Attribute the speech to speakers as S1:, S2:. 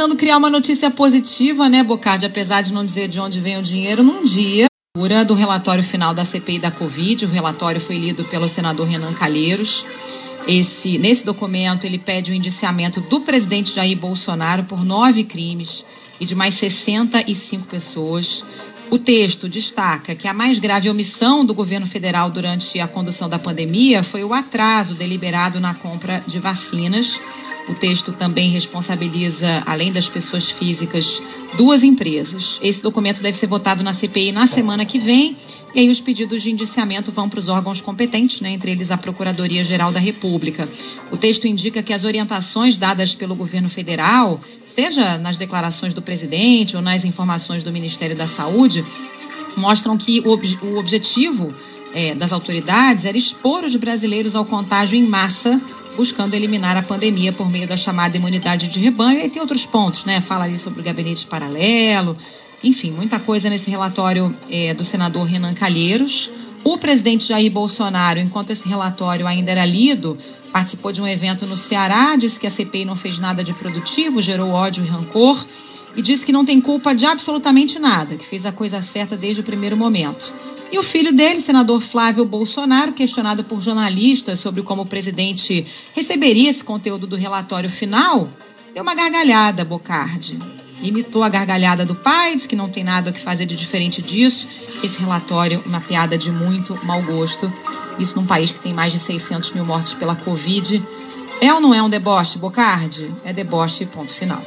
S1: Tentando criar uma notícia positiva, né, Bocardi, apesar de não dizer de onde vem o dinheiro, num dia do relatório final da CPI da Covid, o relatório foi lido pelo senador Renan Calheiros. Esse, nesse documento, ele pede o indiciamento do presidente Jair Bolsonaro por nove crimes e de mais 65 pessoas. O texto destaca que a mais grave omissão do governo federal durante a condução da pandemia foi o atraso deliberado na compra de vacinas. O texto também responsabiliza, além das pessoas físicas, duas empresas. Esse documento deve ser votado na CPI na semana que vem. E aí os pedidos de indiciamento vão para os órgãos competentes, né, entre eles a Procuradoria-Geral da República. O texto indica que as orientações dadas pelo governo federal, seja nas declarações do presidente ou nas informações do Ministério da Saúde, mostram que o, ob o objetivo é, das autoridades era expor os brasileiros ao contágio em massa buscando eliminar a pandemia por meio da chamada imunidade de rebanho. E tem outros pontos, né? Fala ali sobre o gabinete paralelo, enfim, muita coisa nesse relatório é, do senador Renan Calheiros. O presidente Jair Bolsonaro, enquanto esse relatório ainda era lido, participou de um evento no Ceará, disse que a CPI não fez nada de produtivo, gerou ódio e rancor e disse que não tem culpa de absolutamente nada, que fez a coisa certa desde o primeiro momento. E o filho dele, senador Flávio Bolsonaro, questionado por jornalistas sobre como o presidente receberia esse conteúdo do relatório final, deu uma gargalhada, Bocardi imitou a gargalhada do pai, disse que não tem nada que fazer de diferente disso. Esse relatório, uma piada de muito mau gosto. Isso num país que tem mais de 600 mil mortes pela Covid. É ou não é um deboche, Bocardi? É deboche, ponto final.